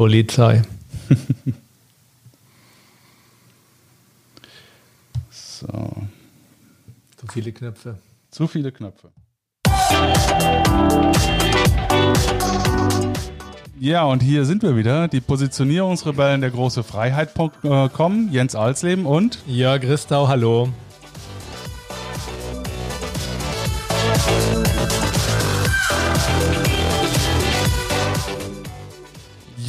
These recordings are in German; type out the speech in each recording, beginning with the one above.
Polizei. so. Zu viele Knöpfe. Zu viele Knöpfe. Ja, und hier sind wir wieder. Die Positionierungsrebellen der große Freiheit.com, Jens Alsleben und Jörg Christau, hallo.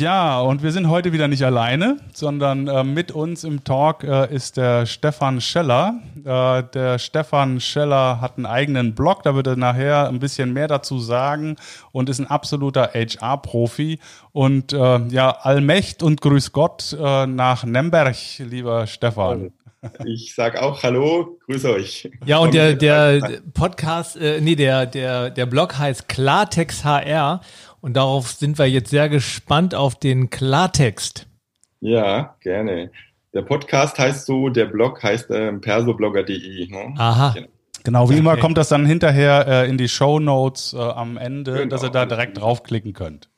Ja, und wir sind heute wieder nicht alleine, sondern äh, mit uns im Talk äh, ist der Stefan Scheller. Äh, der Stefan Scheller hat einen eigenen Blog, da wird er nachher ein bisschen mehr dazu sagen und ist ein absoluter HR-Profi. Und äh, ja, Allmächt und Grüß Gott äh, nach Nemberg, lieber Stefan. Ich sag auch Hallo, grüße euch. Ja, und der, der Podcast, äh, nee, der, der, der Blog heißt Klartext HR und darauf sind wir jetzt sehr gespannt auf den Klartext. Ja, gerne. Der Podcast heißt so, der Blog heißt äh, persoblogger.de. Ne? Aha. Genau. Genau, wie okay. immer kommt das dann hinterher äh, in die Show Notes äh, am Ende, genau. dass ihr da direkt draufklicken könnt.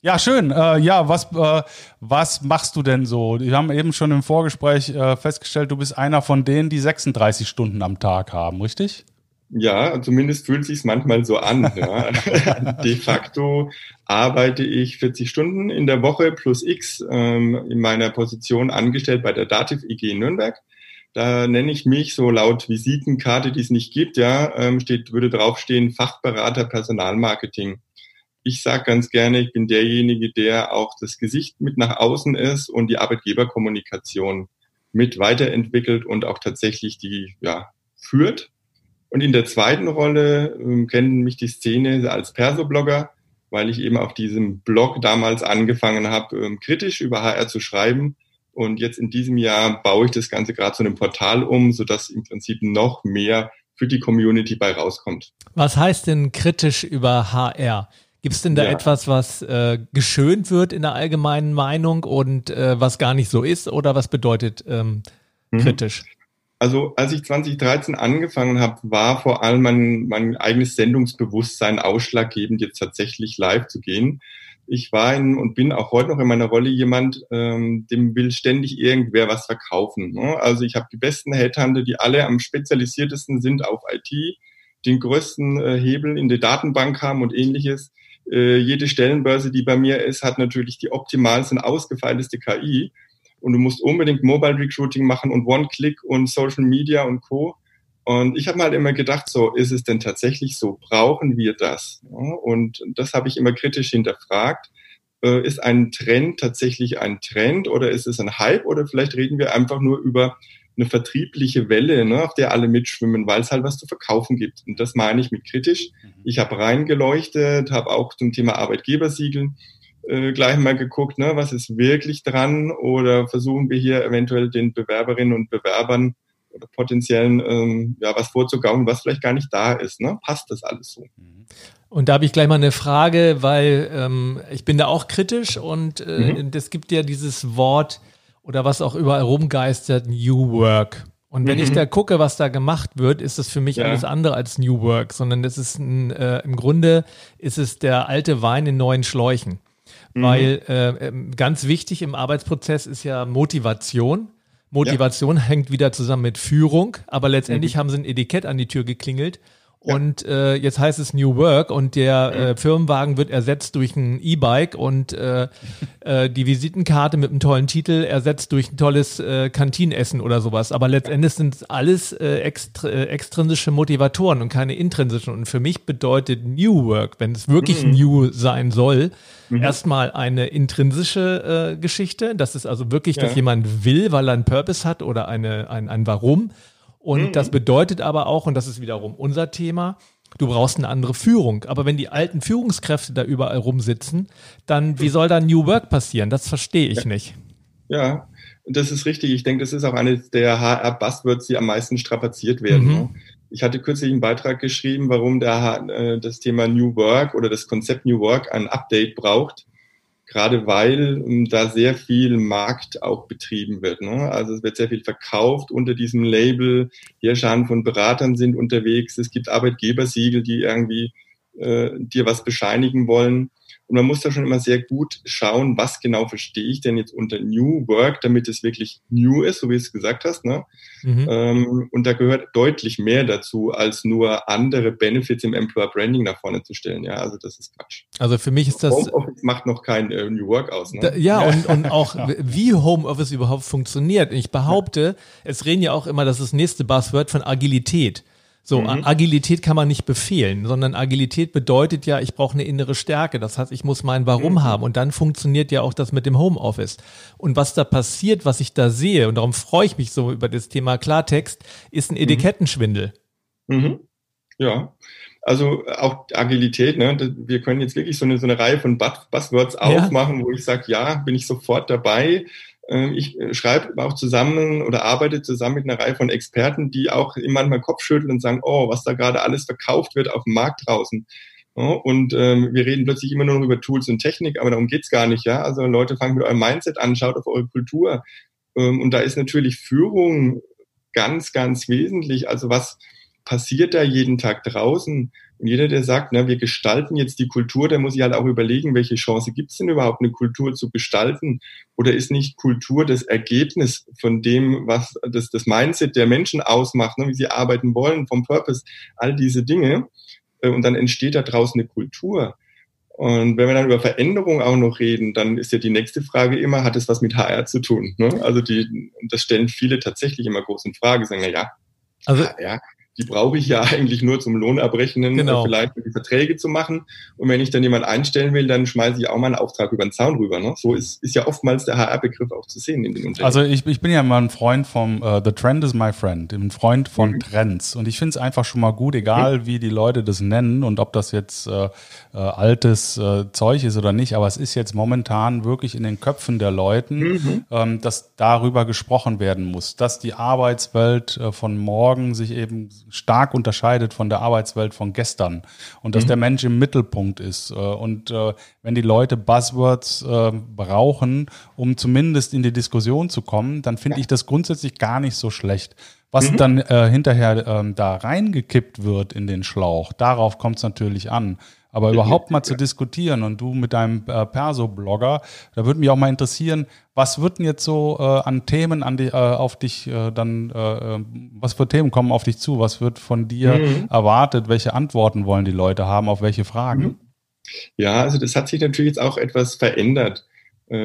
Ja, schön. Äh, ja, was, äh, was machst du denn so? Wir haben eben schon im Vorgespräch äh, festgestellt, du bist einer von denen, die 36 Stunden am Tag haben, richtig? Ja, zumindest fühlt sich manchmal so an. Ja. De facto arbeite ich 40 Stunden in der Woche plus X ähm, in meiner Position angestellt bei der Dativ IG in Nürnberg. Da nenne ich mich so laut Visitenkarte, die es nicht gibt, ja, ähm, steht, würde draufstehen Fachberater Personalmarketing. Ich sage ganz gerne, ich bin derjenige, der auch das Gesicht mit nach außen ist und die Arbeitgeberkommunikation mit weiterentwickelt und auch tatsächlich die ja, führt und in der zweiten Rolle ähm, kennen mich die Szene als Perso-Blogger, weil ich eben auf diesem Blog damals angefangen habe, ähm, kritisch über HR zu schreiben. Und jetzt in diesem Jahr baue ich das Ganze gerade zu einem Portal um, sodass im Prinzip noch mehr für die Community bei rauskommt. Was heißt denn kritisch über HR? Gibt es denn da ja. etwas, was äh, geschönt wird in der allgemeinen Meinung und äh, was gar nicht so ist? Oder was bedeutet ähm, mhm. kritisch? Mhm. Also als ich 2013 angefangen habe, war vor allem mein, mein eigenes Sendungsbewusstsein ausschlaggebend, jetzt tatsächlich live zu gehen. Ich war in, und bin auch heute noch in meiner Rolle jemand, ähm, dem will ständig irgendwer was verkaufen. Ne? Also ich habe die besten Headhunter, die alle am spezialisiertesten sind auf IT, den größten äh, Hebel in der Datenbank haben und ähnliches. Äh, jede Stellenbörse, die bei mir ist, hat natürlich die optimalsten, ausgefeilteste KI und du musst unbedingt Mobile Recruiting machen und One-Click und Social Media und Co. Und ich habe mal halt immer gedacht, so ist es denn tatsächlich so? Brauchen wir das? Und das habe ich immer kritisch hinterfragt. Äh, ist ein Trend tatsächlich ein Trend oder ist es ein Hype oder vielleicht reden wir einfach nur über eine vertriebliche Welle, ne, auf der alle mitschwimmen, weil es halt was zu verkaufen gibt. Und das meine ich mit kritisch. Mhm. Ich habe reingeleuchtet, habe auch zum Thema Arbeitgebersiegel äh, gleich mal geguckt, ne, was ist wirklich dran oder versuchen wir hier eventuell den Bewerberinnen und Bewerbern oder potenziellen ähm, ja was vorzugaukeln, was vielleicht gar nicht da ist. Ne? Passt das alles so? Mhm. Und da habe ich gleich mal eine Frage, weil ähm, ich bin da auch kritisch und äh, mhm. es gibt ja dieses Wort oder was auch überall rumgeistert, New Work. Und wenn mhm. ich da gucke, was da gemacht wird, ist das für mich ja. alles andere als New Work, sondern das ist ein, äh, im Grunde ist es der alte Wein in neuen Schläuchen. Mhm. Weil äh, ähm, ganz wichtig im Arbeitsprozess ist ja Motivation. Motivation ja. hängt wieder zusammen mit Führung, aber letztendlich mhm. haben sie ein Etikett an die Tür geklingelt und äh, jetzt heißt es New Work und der äh, Firmenwagen wird ersetzt durch ein E-Bike und äh, äh, die Visitenkarte mit einem tollen Titel ersetzt durch ein tolles äh, Kantinenessen oder sowas. Aber letztendlich sind alles äh, extr äh, extrinsische Motivatoren und keine intrinsischen. Und für mich bedeutet New Work, wenn es wirklich mhm. new sein soll, mhm. erstmal eine intrinsische äh, Geschichte. Das ist also wirklich, ja. dass jemand will, weil er einen Purpose hat oder eine, ein, ein Warum. Und mhm. das bedeutet aber auch, und das ist wiederum unser Thema, du brauchst eine andere Führung. Aber wenn die alten Führungskräfte da überall rumsitzen, dann wie soll da New Work passieren? Das verstehe ich ja. nicht. Ja, das ist richtig. Ich denke, das ist auch eines der HR-Buzzwords, die am meisten strapaziert werden. Mhm. Ne? Ich hatte kürzlich einen Beitrag geschrieben, warum der, äh, das Thema New Work oder das Konzept New Work ein Update braucht gerade weil ähm, da sehr viel Markt auch betrieben wird. Ne? Also es wird sehr viel verkauft unter diesem Label. Herrscher von Beratern sind unterwegs. Es gibt Arbeitgebersiegel, die irgendwie äh, dir was bescheinigen wollen. Und man muss da schon immer sehr gut schauen, was genau verstehe ich denn jetzt unter New Work, damit es wirklich new ist, so wie du es gesagt hast. Ne? Mhm. Ähm, und da gehört deutlich mehr dazu, als nur andere Benefits im Employer Branding nach vorne zu stellen. Ja, also das ist Quatsch. Also für mich ist das. Homeoffice macht noch kein äh, New Work aus. Ne? Da, ja, und, und auch wie Homeoffice überhaupt funktioniert. Ich behaupte, es reden ja auch immer, das ist das nächste Buzzword von Agilität. So, mhm. Agilität kann man nicht befehlen, sondern Agilität bedeutet ja, ich brauche eine innere Stärke. Das heißt, ich muss mein Warum mhm. haben und dann funktioniert ja auch das mit dem Homeoffice. Und was da passiert, was ich da sehe, und darum freue ich mich so über das Thema Klartext, ist ein mhm. Etikettenschwindel. Mhm. Ja. Also auch Agilität, ne? wir können jetzt wirklich so eine, so eine Reihe von Buzzwords aufmachen, ja. wo ich sage, ja, bin ich sofort dabei. Ähm, ich äh, schreibe auch zusammen oder arbeite zusammen mit einer Reihe von Experten, die auch immer manchmal Kopf schütteln und sagen, oh, was da gerade alles verkauft wird auf dem Markt draußen. und ähm, wir reden plötzlich immer nur noch über Tools und Technik, aber darum geht's gar nicht. Ja? Also Leute, fangen mit eurem Mindset an, schaut auf eure Kultur. Ähm, und da ist natürlich Führung ganz, ganz wesentlich. Also was passiert da jeden Tag draußen? Und jeder, der sagt, na, wir gestalten jetzt die Kultur, der muss sich halt auch überlegen, welche Chance gibt es denn überhaupt, eine Kultur zu gestalten? Oder ist nicht Kultur das Ergebnis von dem, was das, das Mindset der Menschen ausmacht, ne, wie sie arbeiten wollen, vom Purpose, all diese Dinge. Äh, und dann entsteht da draußen eine Kultur. Und wenn wir dann über Veränderung auch noch reden, dann ist ja die nächste Frage immer, hat es was mit HR zu tun? Ne? Also die, das stellen viele tatsächlich immer groß in Frage, sagen, na ja, also, HR, die brauche ich ja eigentlich nur zum Lohnabrechnen, genau. vielleicht die Verträge zu machen. Und wenn ich dann jemanden einstellen will, dann schmeiße ich auch mal einen Auftrag über den Zaun rüber. Ne? So ist, ist ja oftmals der HR-Begriff auch zu sehen in den Unternehmen. Also ich, ich bin ja mal ein Freund vom uh, The Trend is my friend, ein Freund von mhm. Trends. Und ich finde es einfach schon mal gut, egal mhm. wie die Leute das nennen und ob das jetzt äh, äh, altes äh, Zeug ist oder nicht, aber es ist jetzt momentan wirklich in den Köpfen der Leuten, mhm. ähm, dass darüber gesprochen werden muss, dass die Arbeitswelt äh, von morgen sich eben stark unterscheidet von der Arbeitswelt von gestern und dass mhm. der Mensch im Mittelpunkt ist. Äh, und äh, wenn die Leute Buzzwords äh, brauchen, um zumindest in die Diskussion zu kommen, dann finde ja. ich das grundsätzlich gar nicht so schlecht. Was mhm. dann äh, hinterher ähm, da reingekippt wird in den Schlauch, darauf kommt es natürlich an. Aber überhaupt mal zu diskutieren und du mit deinem äh, Perso-Blogger, da würde mich auch mal interessieren, was wird denn jetzt so äh, an Themen an die, äh, auf dich äh, dann, äh, äh, was für Themen kommen auf dich zu? Was wird von dir mhm. erwartet? Welche Antworten wollen die Leute haben? Auf welche Fragen? Mhm. Ja, also das hat sich natürlich jetzt auch etwas verändert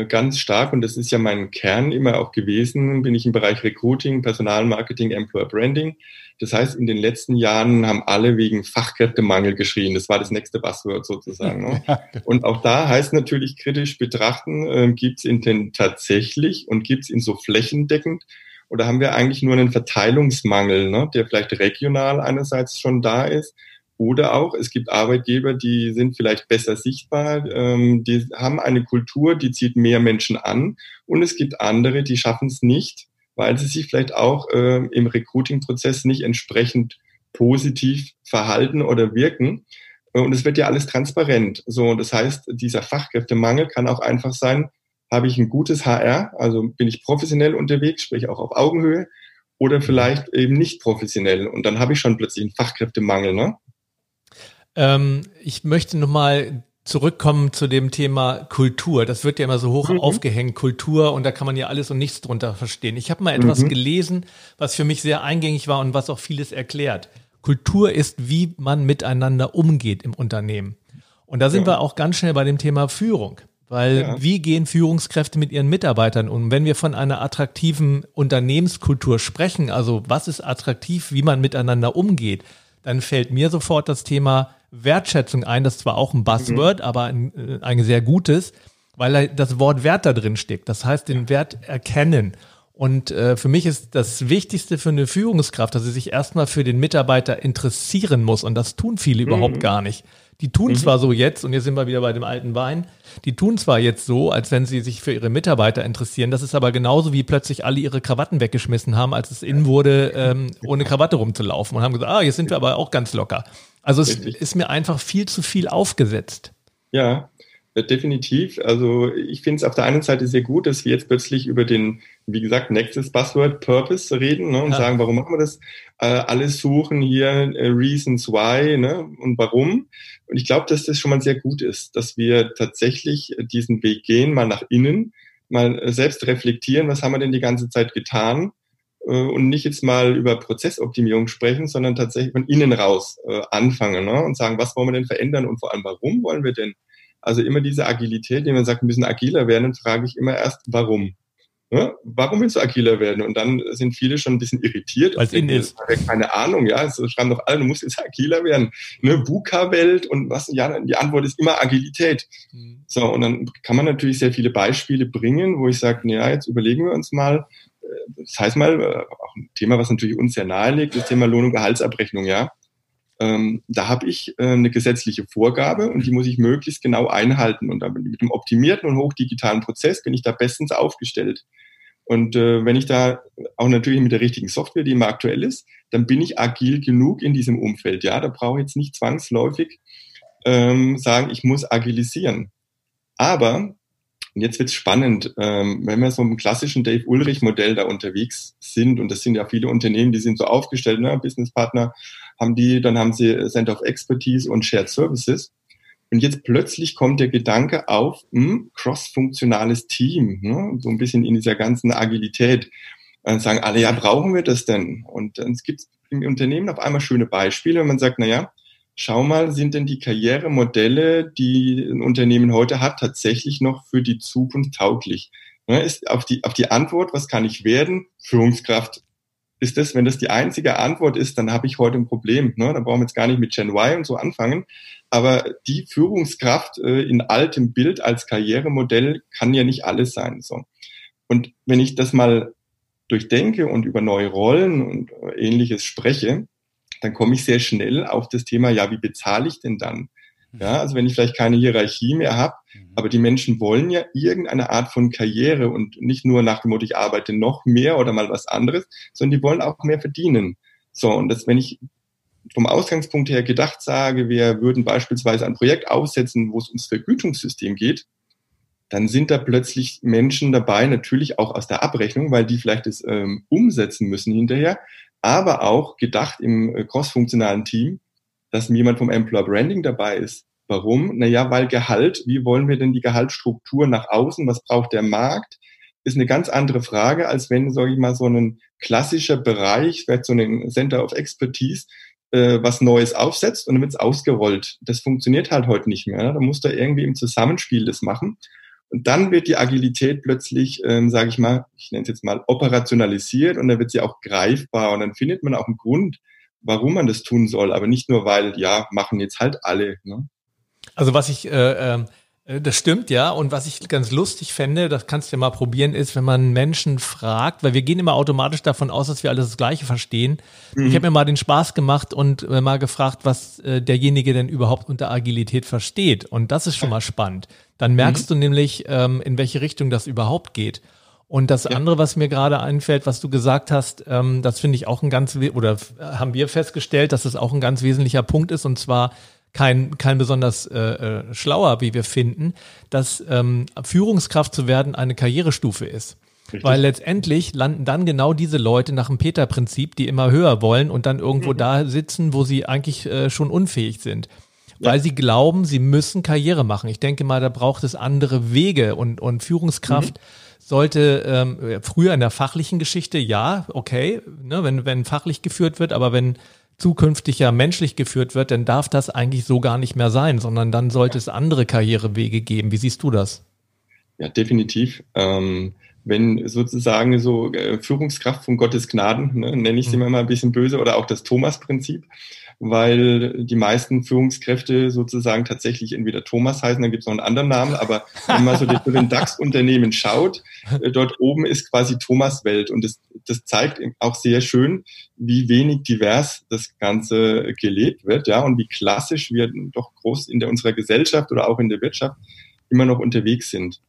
ganz stark und das ist ja mein Kern immer auch gewesen, bin ich im Bereich Recruiting, Personalmarketing, Employer Branding. Das heißt, in den letzten Jahren haben alle wegen Fachkräftemangel geschrien. Das war das nächste Buzzword sozusagen. Ne? Genau. Und auch da heißt natürlich kritisch betrachten, äh, gibt es ihn denn tatsächlich und gibt es ihn so flächendeckend? Oder haben wir eigentlich nur einen Verteilungsmangel, ne, der vielleicht regional einerseits schon da ist? Oder auch, es gibt Arbeitgeber, die sind vielleicht besser sichtbar, ähm, die haben eine Kultur, die zieht mehr Menschen an. Und es gibt andere, die schaffen es nicht, weil sie sich vielleicht auch äh, im Recruiting-Prozess nicht entsprechend positiv verhalten oder wirken. Und es wird ja alles transparent. So, das heißt, dieser Fachkräftemangel kann auch einfach sein, habe ich ein gutes HR, also bin ich professionell unterwegs, sprich auch auf Augenhöhe, oder vielleicht eben nicht professionell. Und dann habe ich schon plötzlich einen Fachkräftemangel. Ne? Ähm, ich möchte nochmal zurückkommen zu dem Thema Kultur. Das wird ja immer so hoch mhm. aufgehängt, Kultur, und da kann man ja alles und nichts drunter verstehen. Ich habe mal etwas mhm. gelesen, was für mich sehr eingängig war und was auch vieles erklärt. Kultur ist, wie man miteinander umgeht im Unternehmen. Und da sind ja. wir auch ganz schnell bei dem Thema Führung. Weil ja. wie gehen Führungskräfte mit ihren Mitarbeitern um? Wenn wir von einer attraktiven Unternehmenskultur sprechen, also was ist attraktiv, wie man miteinander umgeht, dann fällt mir sofort das Thema Wertschätzung ein. Das ist zwar auch ein Buzzword, mhm. aber ein, äh, ein, sehr gutes, weil das Wort Wert da drin steckt. Das heißt, den Wert erkennen. Und äh, für mich ist das Wichtigste für eine Führungskraft, dass sie sich erstmal für den Mitarbeiter interessieren muss. Und das tun viele mhm. überhaupt gar nicht. Die tun mhm. zwar so jetzt, und jetzt sind wir wieder bei dem alten Wein, die tun zwar jetzt so, als wenn sie sich für ihre Mitarbeiter interessieren. Das ist aber genauso wie plötzlich alle ihre Krawatten weggeschmissen haben, als es innen wurde, ähm, ohne Krawatte rumzulaufen und haben gesagt, ah, jetzt sind wir aber auch ganz locker. Also es Richtig. ist mir einfach viel zu viel aufgesetzt. Ja, definitiv. Also ich finde es auf der einen Seite sehr gut, dass wir jetzt plötzlich über den, wie gesagt, nächstes Buzzword Purpose reden ne, und ja. sagen, warum machen wir das? Äh, alles suchen hier äh, Reasons Why ne, und warum. Und ich glaube, dass das schon mal sehr gut ist, dass wir tatsächlich diesen Weg gehen, mal nach innen, mal selbst reflektieren, was haben wir denn die ganze Zeit getan äh, und nicht jetzt mal über Prozessoptimierung sprechen, sondern tatsächlich von innen raus äh, anfangen ne? und sagen, was wollen wir denn verändern und vor allem, warum wollen wir denn? Also immer diese Agilität, die man sagt, wir müssen agiler werden, dann frage ich immer erst, warum? Ne? Warum willst du agiler werden? Und dann sind viele schon ein bisschen irritiert. Weil es innen ist. Keine Ahnung, ja. Es schreiben doch alle, du musst jetzt agiler werden. Ne? VUCA-Welt und was? Ja, die Antwort ist immer Agilität. Mhm. So, und dann kann man natürlich sehr viele Beispiele bringen, wo ich sage, ja, jetzt überlegen wir uns mal, das heißt mal, äh, auch ein Thema, was natürlich uns sehr nahe liegt, das Thema Lohn- und Gehaltsabrechnung, ja. Ähm, da habe ich äh, eine gesetzliche Vorgabe und die muss ich möglichst genau einhalten. Und mit dem optimierten und hochdigitalen Prozess bin ich da bestens aufgestellt. Und äh, wenn ich da auch natürlich mit der richtigen Software, die immer aktuell ist, dann bin ich agil genug in diesem Umfeld. Ja, da brauche ich jetzt nicht zwangsläufig ähm, sagen, ich muss agilisieren. Aber und jetzt wird's spannend, ähm, wenn wir so im klassischen Dave Ulrich-Modell da unterwegs sind, und das sind ja viele Unternehmen, die sind so aufgestellt, ne, Businesspartner haben die, dann haben sie Center of Expertise und Shared Services. Und jetzt plötzlich kommt der Gedanke auf, hm, cross-funktionales Team, ne, so ein bisschen in dieser ganzen Agilität. Dann sagen alle, ja, brauchen wir das denn? Und dann gibt es im Unternehmen auf einmal schöne Beispiele, wenn man sagt, na ja, schau mal, sind denn die Karrieremodelle, die ein Unternehmen heute hat, tatsächlich noch für die Zukunft tauglich? Ne, ist auf die, auf die Antwort, was kann ich werden? Führungskraft. Ist das, wenn das die einzige Antwort ist, dann habe ich heute ein Problem. Ne? Da brauchen wir jetzt gar nicht mit Gen Y und so anfangen. Aber die Führungskraft äh, in altem Bild als Karrieremodell kann ja nicht alles sein. So. Und wenn ich das mal durchdenke und über neue Rollen und äh, ähnliches spreche, dann komme ich sehr schnell auf das Thema, ja, wie bezahle ich denn dann? Ja, also wenn ich vielleicht keine Hierarchie mehr habe, mhm. aber die Menschen wollen ja irgendeine Art von Karriere und nicht nur nach dem Motto, ich arbeite noch mehr oder mal was anderes, sondern die wollen auch mehr verdienen. So, und das, wenn ich vom Ausgangspunkt her gedacht sage, wir würden beispielsweise ein Projekt aufsetzen, wo es ums Vergütungssystem geht, dann sind da plötzlich Menschen dabei, natürlich auch aus der Abrechnung, weil die vielleicht das ähm, umsetzen müssen hinterher, aber auch gedacht im äh, crossfunktionalen Team, dass jemand vom Employer Branding dabei ist. Warum? Naja, weil Gehalt, wie wollen wir denn die Gehaltsstruktur nach außen, was braucht der Markt, ist eine ganz andere Frage, als wenn, sage ich mal, so ein klassischer Bereich, vielleicht so ein Center of Expertise, äh, was Neues aufsetzt und dann wird es ausgerollt. Das funktioniert halt heute nicht mehr. Ne? Da muss da irgendwie im Zusammenspiel das machen. Und dann wird die Agilität plötzlich, ähm, sage ich mal, ich nenne es jetzt mal operationalisiert und dann wird sie auch greifbar und dann findet man auch einen Grund, warum man das tun soll, aber nicht nur, weil, ja, machen jetzt halt alle. Ne? Also was ich äh, ähm, äh, das stimmt, ja. Und was ich ganz lustig fände, das kannst du ja mal probieren, ist, wenn man Menschen fragt, weil wir gehen immer automatisch davon aus, dass wir alles das Gleiche verstehen. Mhm. Ich habe mir mal den Spaß gemacht und äh, mal gefragt, was äh, derjenige denn überhaupt unter Agilität versteht. Und das ist schon mal spannend. Dann merkst mhm. du nämlich, ähm, in welche Richtung das überhaupt geht. Und das ja. andere, was mir gerade einfällt, was du gesagt hast, ähm, das finde ich auch ein ganz, oder haben wir festgestellt, dass es das auch ein ganz wesentlicher Punkt ist, und zwar kein, kein besonders äh, äh, schlauer, wie wir finden, dass ähm, Führungskraft zu werden eine Karrierestufe ist. Richtig. Weil letztendlich landen dann genau diese Leute nach dem Peter-Prinzip, die immer höher wollen und dann irgendwo mhm. da sitzen, wo sie eigentlich äh, schon unfähig sind. Ja. Weil sie glauben, sie müssen Karriere machen. Ich denke mal, da braucht es andere Wege und, und Führungskraft mhm. Sollte ähm, früher in der fachlichen Geschichte, ja, okay, ne, wenn, wenn fachlich geführt wird, aber wenn zukünftig ja menschlich geführt wird, dann darf das eigentlich so gar nicht mehr sein, sondern dann sollte es andere Karrierewege geben. Wie siehst du das? Ja, definitiv. Ähm, wenn sozusagen so äh, Führungskraft von Gottes Gnaden, ne, nenne ich sie mhm. mal ein bisschen böse, oder auch das Thomas-Prinzip, weil die meisten Führungskräfte sozusagen tatsächlich entweder Thomas heißen, dann gibt es noch einen anderen Namen, aber wenn man so den DAX-Unternehmen schaut, äh, dort oben ist quasi Thomas Welt und das, das zeigt auch sehr schön, wie wenig divers das Ganze gelebt wird, ja, und wie klassisch wir doch groß in der, unserer Gesellschaft oder auch in der Wirtschaft immer noch unterwegs sind.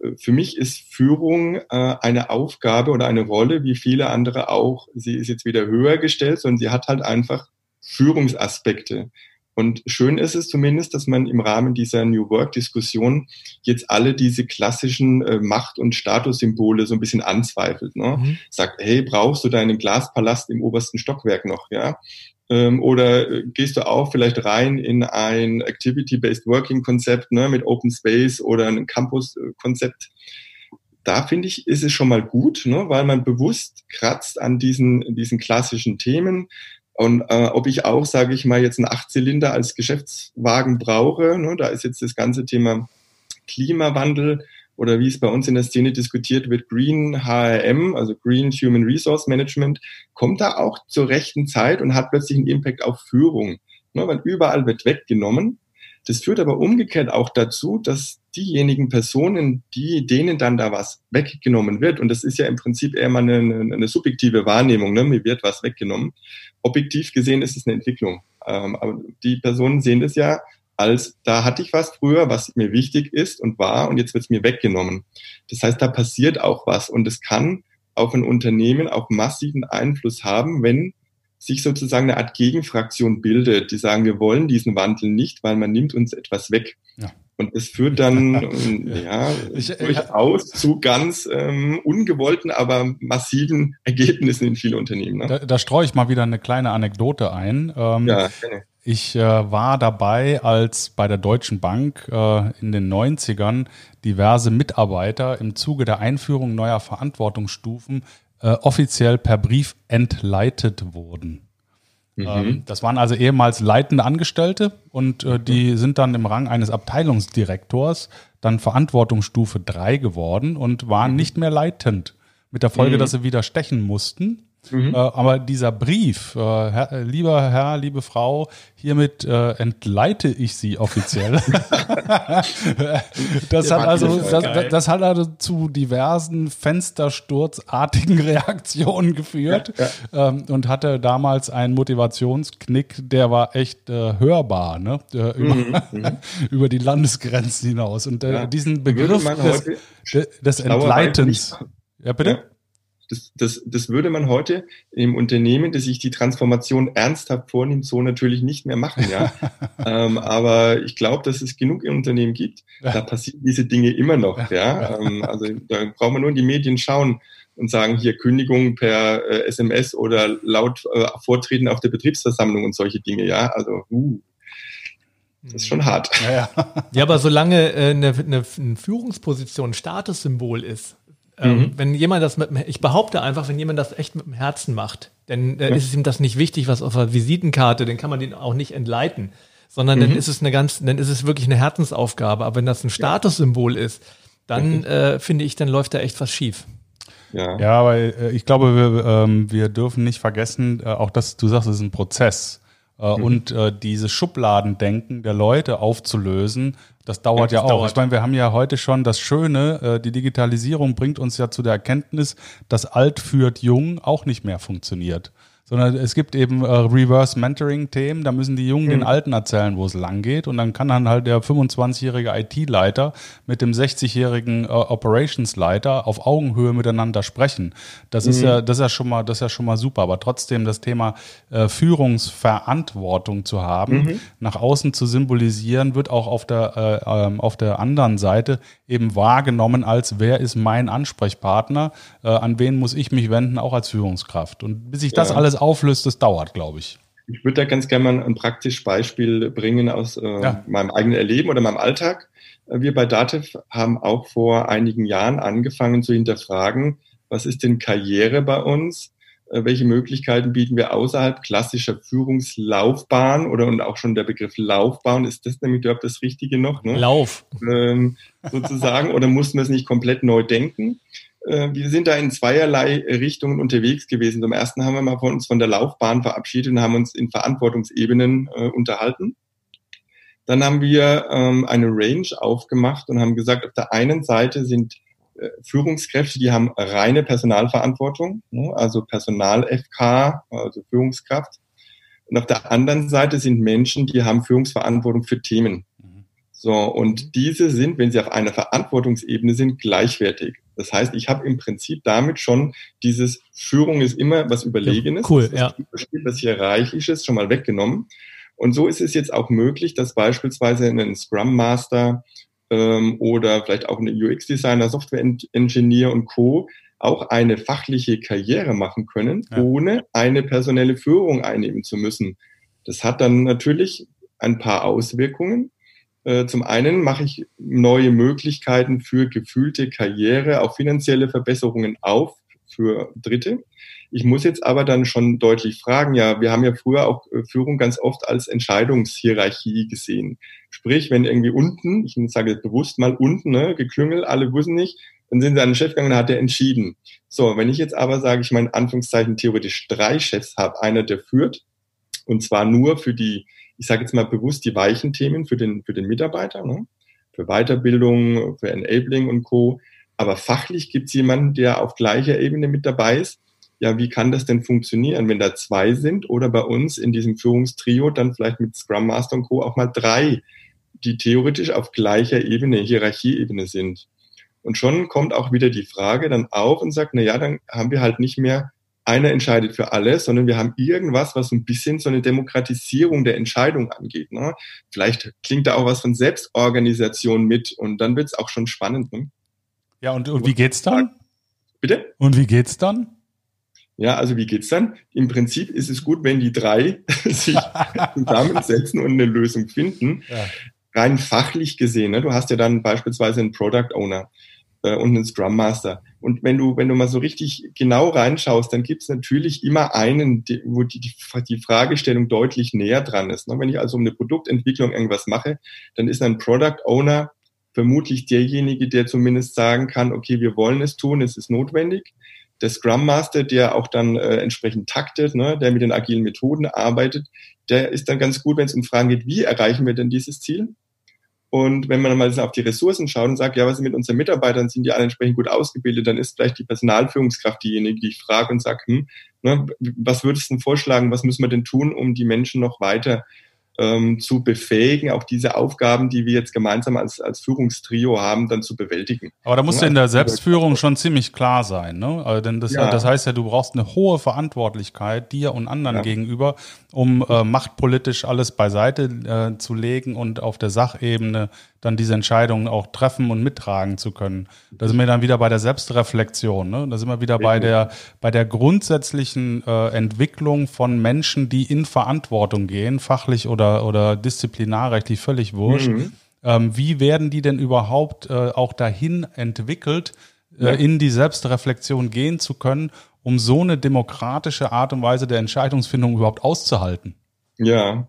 Äh, für mich ist Führung äh, eine Aufgabe oder eine Rolle, wie viele andere auch. Sie ist jetzt wieder höher gestellt, sondern sie hat halt einfach Führungsaspekte. Und schön ist es zumindest, dass man im Rahmen dieser New Work-Diskussion jetzt alle diese klassischen äh, Macht- und Statussymbole so ein bisschen anzweifelt. Ne? Mhm. Sagt, hey, brauchst du deinen Glaspalast im obersten Stockwerk noch? Ja, ähm, oder äh, gehst du auch vielleicht rein in ein Activity-Based Working-Konzept ne, mit Open Space oder ein Campus-Konzept? Da finde ich, ist es schon mal gut, ne, weil man bewusst kratzt an diesen, diesen klassischen Themen. Und äh, ob ich auch, sage ich mal, jetzt einen Achtzylinder als Geschäftswagen brauche, ne, da ist jetzt das ganze Thema Klimawandel oder wie es bei uns in der Szene diskutiert wird, Green HRM, also Green Human Resource Management, kommt da auch zur rechten Zeit und hat plötzlich einen Impact auf Führung. Ne, weil überall wird weggenommen. Das führt aber umgekehrt auch dazu, dass diejenigen Personen, die denen dann da was weggenommen wird, und das ist ja im Prinzip eher mal eine, eine subjektive Wahrnehmung, ne? mir wird was weggenommen. Objektiv gesehen ist es eine Entwicklung. Ähm, aber die Personen sehen das ja als, da hatte ich was früher, was mir wichtig ist und war, und jetzt wird es mir weggenommen. Das heißt, da passiert auch was und es kann auf ein Unternehmen auch massiven Einfluss haben, wenn sich sozusagen eine Art Gegenfraktion bildet, die sagen, wir wollen diesen Wandel nicht, weil man nimmt uns etwas weg. Ja. Und es führt dann ja, ich, durchaus zu ganz ähm, ungewollten, aber massiven Ergebnissen in vielen Unternehmen. Ne? Da, da streue ich mal wieder eine kleine Anekdote ein. Ähm, ja, gerne. Ich äh, war dabei, als bei der Deutschen Bank äh, in den 90ern diverse Mitarbeiter im Zuge der Einführung neuer Verantwortungsstufen äh, offiziell per Brief entleitet wurden. Mhm. Ähm, das waren also ehemals leitende Angestellte und äh, die sind dann im Rang eines Abteilungsdirektors dann Verantwortungsstufe 3 geworden und waren mhm. nicht mehr leitend. Mit der Folge, mhm. dass sie wieder stechen mussten. Mhm. Äh, aber dieser Brief, äh, Herr, äh, lieber Herr, liebe Frau, hiermit äh, entleite ich Sie offiziell. das, hat also, das, das, hat also zu diversen fenstersturzartigen Reaktionen geführt ja, ja. Ähm, und hatte damals einen Motivationsknick, der war echt hörbar, ne? Äh, über, mhm, mhm. über, die Landesgrenzen hinaus. Und ja. diesen Begriff des, des Entleitens. Ja, bitte? Das, das, das würde man heute im Unternehmen, das sich die Transformation ernsthaft vornimmt, so natürlich nicht mehr machen. Ja? ähm, aber ich glaube, dass es genug Unternehmen gibt, da passieren diese Dinge immer noch. Ja? Ähm, also da braucht man nur in die Medien schauen und sagen, hier Kündigung per äh, SMS oder laut äh, Vortreten auf der Betriebsversammlung und solche Dinge. Ja, also uh, das ist schon hart. Ja, ja. ja aber solange äh, eine, eine, eine Führungsposition ein Statussymbol ist, mhm. wenn jemand das mit, ich behaupte einfach, wenn jemand das echt mit dem Herzen macht, dann äh, ja. ist ihm das nicht wichtig, was auf der Visitenkarte, dann kann man den auch nicht entleiten, sondern mhm. dann ist es eine ganz, dann ist es wirklich eine Herzensaufgabe. Aber wenn das ein Statussymbol ist, dann äh, finde ich, dann läuft da echt was schief. Ja, ja aber äh, ich glaube, wir, ähm, wir dürfen nicht vergessen, äh, auch das, du sagst, es ist ein Prozess. Äh, mhm. Und äh, dieses Schubladendenken der Leute aufzulösen, das dauert ja, das ja auch. Dauert. Ich meine, wir haben ja heute schon das Schöne, äh, die Digitalisierung bringt uns ja zu der Erkenntnis, dass alt führt jung auch nicht mehr funktioniert sondern es gibt eben äh, Reverse Mentoring-Themen, da müssen die Jungen mhm. den Alten erzählen, wo es lang geht und dann kann dann halt der 25-jährige IT-Leiter mit dem 60-jährigen äh, Operations-Leiter auf Augenhöhe miteinander sprechen. Das mhm. ist ja, das ist ja schon mal, das ist ja schon mal super, aber trotzdem das Thema äh, Führungsverantwortung zu haben, mhm. nach außen zu symbolisieren, wird auch auf der, äh, ähm, auf der anderen Seite eben wahrgenommen als wer ist mein Ansprechpartner, äh, an wen muss ich mich wenden, auch als Führungskraft. Und bis ich das ja. alles auflöst, das dauert, glaube ich. Ich würde da ganz gerne mal ein praktisches Beispiel bringen aus äh, ja. meinem eigenen Erleben oder meinem Alltag. Wir bei Dativ haben auch vor einigen Jahren angefangen zu hinterfragen, was ist denn Karriere bei uns? Äh, welche Möglichkeiten bieten wir außerhalb klassischer Führungslaufbahn oder und auch schon der Begriff Laufbahn, ist das nämlich überhaupt das Richtige noch? Ne? Lauf. Ähm, sozusagen, oder mussten wir es nicht komplett neu denken? Äh, wir sind da in zweierlei Richtungen unterwegs gewesen. Zum ersten haben wir mal von uns von der Laufbahn verabschiedet und haben uns in Verantwortungsebenen äh, unterhalten. Dann haben wir ähm, eine Range aufgemacht und haben gesagt, auf der einen Seite sind äh, Führungskräfte, die haben reine Personalverantwortung, ne, also Personal-FK, also Führungskraft. Und auf der anderen Seite sind Menschen, die haben Führungsverantwortung für Themen. Mhm. So, und mhm. diese sind, wenn sie auf einer Verantwortungsebene sind, gleichwertig. Das heißt, ich habe im Prinzip damit schon dieses Führung ist immer was Überlegenes. Ja, cool, ja. Das, was Hierarchisches schon mal weggenommen. Und so ist es jetzt auch möglich, dass beispielsweise ein Scrum Master ähm, oder vielleicht auch ein UX-Designer, Software-Engineer und Co. auch eine fachliche Karriere machen können, ja. ohne eine personelle Führung einnehmen zu müssen. Das hat dann natürlich ein paar Auswirkungen. Äh, zum einen mache ich neue Möglichkeiten für gefühlte Karriere, auch finanzielle Verbesserungen auf für Dritte. Ich muss jetzt aber dann schon deutlich fragen, ja, wir haben ja früher auch äh, Führung ganz oft als Entscheidungshierarchie gesehen. Sprich, wenn irgendwie unten, ich sage bewusst mal unten, ne, geklüngelt, alle wussten nicht, dann sind sie an den Chef gegangen und hat er entschieden. So, wenn ich jetzt aber sage, ich meine Anführungszeichen theoretisch drei Chefs habe, einer der führt, und zwar nur für die, ich sage jetzt mal bewusst die weichen Themen für den, für den Mitarbeiter, ne? für Weiterbildung, für Enabling und Co. Aber fachlich gibt es jemanden, der auf gleicher Ebene mit dabei ist, ja, wie kann das denn funktionieren, wenn da zwei sind oder bei uns in diesem Führungstrio dann vielleicht mit Scrum Master und Co. auch mal drei, die theoretisch auf gleicher Ebene, Hierarchieebene sind. Und schon kommt auch wieder die Frage dann auf und sagt, na ja, dann haben wir halt nicht mehr einer entscheidet für alles, sondern wir haben irgendwas, was so ein bisschen so eine Demokratisierung der Entscheidung angeht. Ne? Vielleicht klingt da auch was von Selbstorganisation mit und dann wird es auch schon spannend. Ne? Ja, und, und wie geht's dann? Bitte? Und wie geht's dann? Ja, also wie geht's dann? Im Prinzip ist es gut, wenn die drei sich zusammensetzen und eine Lösung finden. Ja. Rein fachlich gesehen, ne? du hast ja dann beispielsweise einen Product Owner äh, und einen Scrum Master. Und wenn du, wenn du mal so richtig genau reinschaust, dann gibt's natürlich immer einen, die, wo die, die, die Fragestellung deutlich näher dran ist. Ne? Wenn ich also um eine Produktentwicklung irgendwas mache, dann ist ein Product Owner vermutlich derjenige, der zumindest sagen kann, okay, wir wollen es tun, es ist notwendig der Scrum Master, der auch dann äh, entsprechend taktet, ne, der mit den agilen Methoden arbeitet, der ist dann ganz gut, wenn es um Fragen geht, wie erreichen wir denn dieses Ziel? Und wenn man mal auf die Ressourcen schaut und sagt, ja, was ist mit unseren Mitarbeitern, sind die alle entsprechend gut ausgebildet, dann ist vielleicht die Personalführungskraft diejenige, die ich frage und sage, hm, ne, was würdest du denn vorschlagen, was müssen wir denn tun, um die Menschen noch weiter ähm, zu befähigen, auch diese Aufgaben, die wir jetzt gemeinsam als, als Führungstrio haben, dann zu bewältigen. Aber da musst ja, du in der Selbstführung schon ziemlich klar sein, ne? Also, denn das, ja. das heißt ja, du brauchst eine hohe Verantwortlichkeit dir und anderen ja. gegenüber, um äh, machtpolitisch alles beiseite äh, zu legen und auf der Sachebene dann diese Entscheidungen auch treffen und mittragen zu können. Da sind wir dann wieder bei der Selbstreflexion. Ne? Da sind wir wieder bei der, bei der grundsätzlichen äh, Entwicklung von Menschen, die in Verantwortung gehen, fachlich oder, oder disziplinarrechtlich, völlig wurscht. Mhm. Ähm, wie werden die denn überhaupt äh, auch dahin entwickelt, äh, ja. in die Selbstreflexion gehen zu können, um so eine demokratische Art und Weise der Entscheidungsfindung überhaupt auszuhalten? Ja,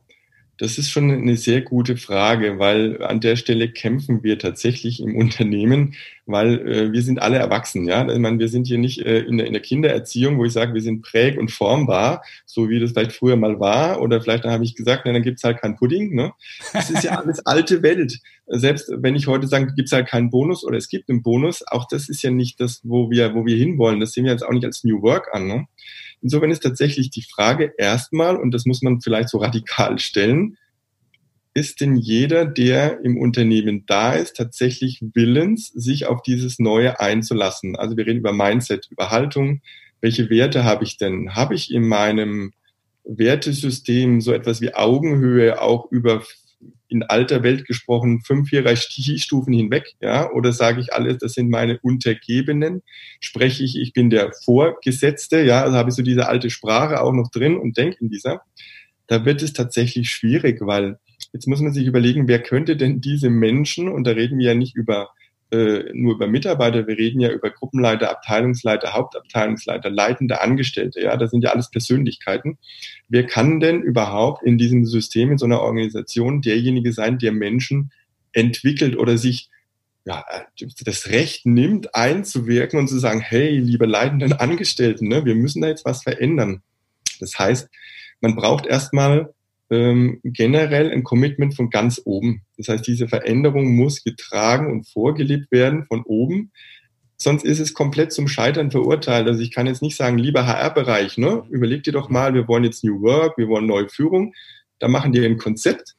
das ist schon eine sehr gute Frage, weil an der Stelle kämpfen wir tatsächlich im Unternehmen, weil äh, wir sind alle erwachsen, ja. Ich meine, wir sind hier nicht äh, in, der, in der Kindererziehung, wo ich sage, wir sind präg- und formbar, so wie das vielleicht früher mal war. Oder vielleicht habe ich gesagt, na, dann gibt's halt keinen Pudding. Ne? Das ist ja alles alte Welt. Selbst wenn ich heute sage, gibt's halt keinen Bonus oder es gibt einen Bonus, auch das ist ja nicht das, wo wir, wo wir hinwollen. Das sehen wir jetzt auch nicht als New Work an. Ne? Insofern ist tatsächlich die Frage erstmal, und das muss man vielleicht so radikal stellen, ist denn jeder, der im Unternehmen da ist, tatsächlich willens, sich auf dieses Neue einzulassen? Also wir reden über Mindset, über Haltung. Welche Werte habe ich denn? Habe ich in meinem Wertesystem so etwas wie Augenhöhe auch über in alter Welt gesprochen fünf Hierarchiestufen hinweg, ja, oder sage ich alles, das sind meine Untergebenen, spreche ich, ich bin der Vorgesetzte, ja, also habe ich so diese alte Sprache auch noch drin und denke in dieser, da wird es tatsächlich schwierig, weil jetzt muss man sich überlegen, wer könnte denn diese Menschen, und da reden wir ja nicht über äh, nur über Mitarbeiter, wir reden ja über Gruppenleiter, Abteilungsleiter, Hauptabteilungsleiter, leitende Angestellte, ja, das sind ja alles Persönlichkeiten. Wer kann denn überhaupt in diesem System, in so einer Organisation derjenige sein, der Menschen entwickelt oder sich ja, das Recht nimmt, einzuwirken und zu sagen, hey, liebe leitenden Angestellten, ne, wir müssen da jetzt was verändern. Das heißt, man braucht erstmal ähm, generell ein Commitment von ganz oben. Das heißt, diese Veränderung muss getragen und vorgelebt werden von oben. Sonst ist es komplett zum Scheitern verurteilt. Also ich kann jetzt nicht sagen, lieber HR-Bereich, ne, überleg dir doch mal, wir wollen jetzt New Work, wir wollen neue Führung. Da machen die ein Konzept.